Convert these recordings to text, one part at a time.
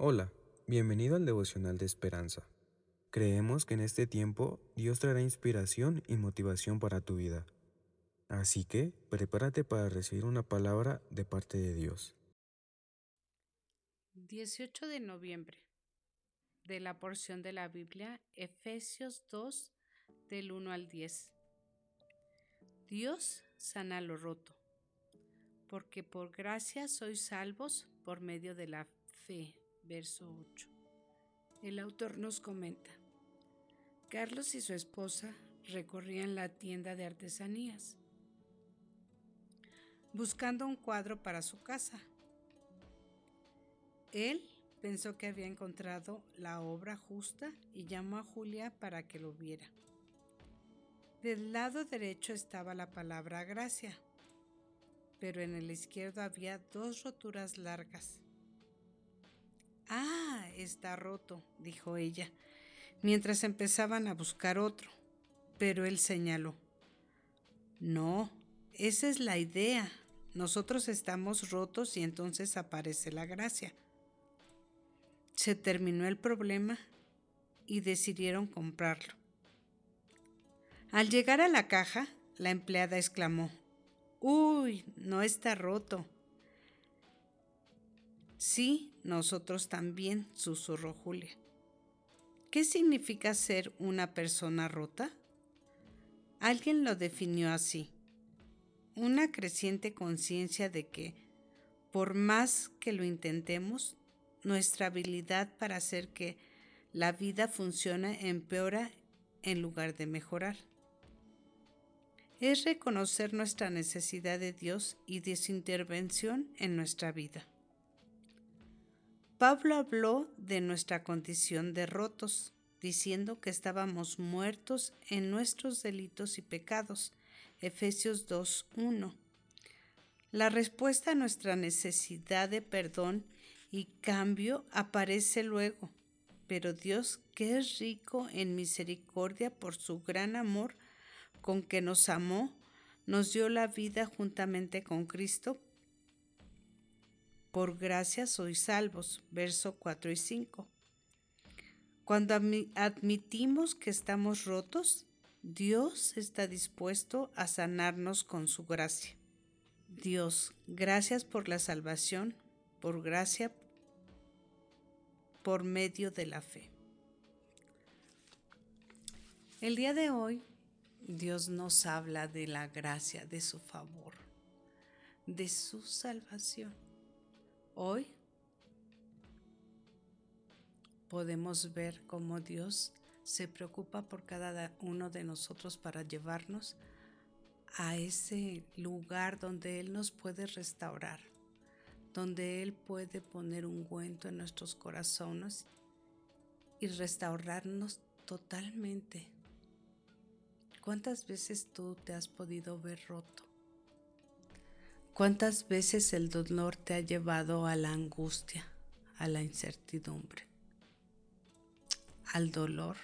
Hola, bienvenido al devocional de esperanza. Creemos que en este tiempo Dios traerá inspiración y motivación para tu vida. Así que prepárate para recibir una palabra de parte de Dios. 18 de noviembre de la porción de la Biblia Efesios 2 del 1 al 10. Dios sana lo roto, porque por gracia sois salvos por medio de la fe. Verso 8. El autor nos comenta, Carlos y su esposa recorrían la tienda de artesanías, buscando un cuadro para su casa. Él pensó que había encontrado la obra justa y llamó a Julia para que lo viera. Del lado derecho estaba la palabra gracia, pero en el izquierdo había dos roturas largas. Ah, está roto, dijo ella, mientras empezaban a buscar otro. Pero él señaló, no, esa es la idea. Nosotros estamos rotos y entonces aparece la gracia. Se terminó el problema y decidieron comprarlo. Al llegar a la caja, la empleada exclamó, Uy, no está roto. Sí, nosotros también, susurró Julia. ¿Qué significa ser una persona rota? Alguien lo definió así. Una creciente conciencia de que, por más que lo intentemos, nuestra habilidad para hacer que la vida funcione empeora en lugar de mejorar es reconocer nuestra necesidad de Dios y de su intervención en nuestra vida. Pablo habló de nuestra condición de rotos, diciendo que estábamos muertos en nuestros delitos y pecados. Efesios 2.1. La respuesta a nuestra necesidad de perdón y cambio aparece luego, pero Dios, que es rico en misericordia por su gran amor, con que nos amó, nos dio la vida juntamente con Cristo. Por gracia sois salvos. Verso 4 y 5. Cuando admitimos que estamos rotos, Dios está dispuesto a sanarnos con su gracia. Dios, gracias por la salvación, por gracia, por medio de la fe. El día de hoy Dios nos habla de la gracia, de su favor, de su salvación. Hoy podemos ver cómo Dios se preocupa por cada uno de nosotros para llevarnos a ese lugar donde Él nos puede restaurar, donde Él puede poner un ungüento en nuestros corazones y restaurarnos totalmente ¿Cuántas veces tú te has podido ver roto? ¿Cuántas veces el dolor te ha llevado a la angustia, a la incertidumbre, al dolor?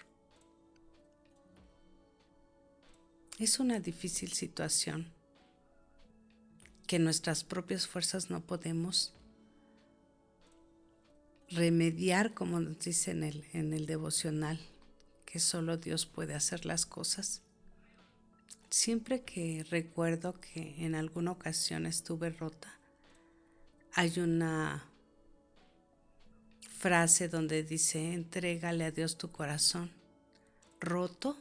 Es una difícil situación que nuestras propias fuerzas no podemos remediar, como nos dice en el, en el devocional, que solo Dios puede hacer las cosas. Siempre que recuerdo que en alguna ocasión estuve rota, hay una frase donde dice, entrégale a Dios tu corazón roto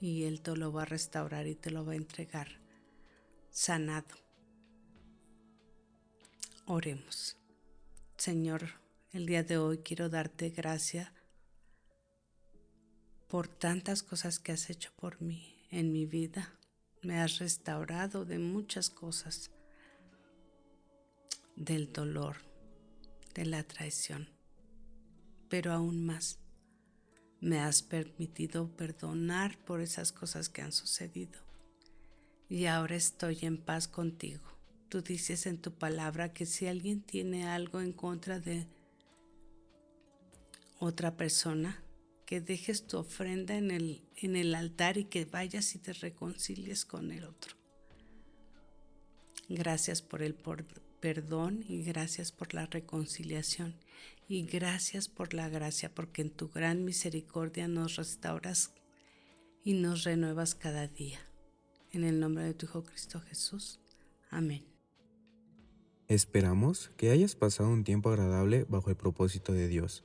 y Él te lo va a restaurar y te lo va a entregar sanado. Oremos. Señor, el día de hoy quiero darte gracias por tantas cosas que has hecho por mí en mi vida me has restaurado de muchas cosas, del dolor, de la traición, pero aún más me has permitido perdonar por esas cosas que han sucedido. Y ahora estoy en paz contigo. Tú dices en tu palabra que si alguien tiene algo en contra de otra persona, que dejes tu ofrenda en el, en el altar y que vayas y te reconcilies con el otro. Gracias por el perdón y gracias por la reconciliación y gracias por la gracia porque en tu gran misericordia nos restauras y nos renuevas cada día. En el nombre de tu Hijo Cristo Jesús. Amén. Esperamos que hayas pasado un tiempo agradable bajo el propósito de Dios.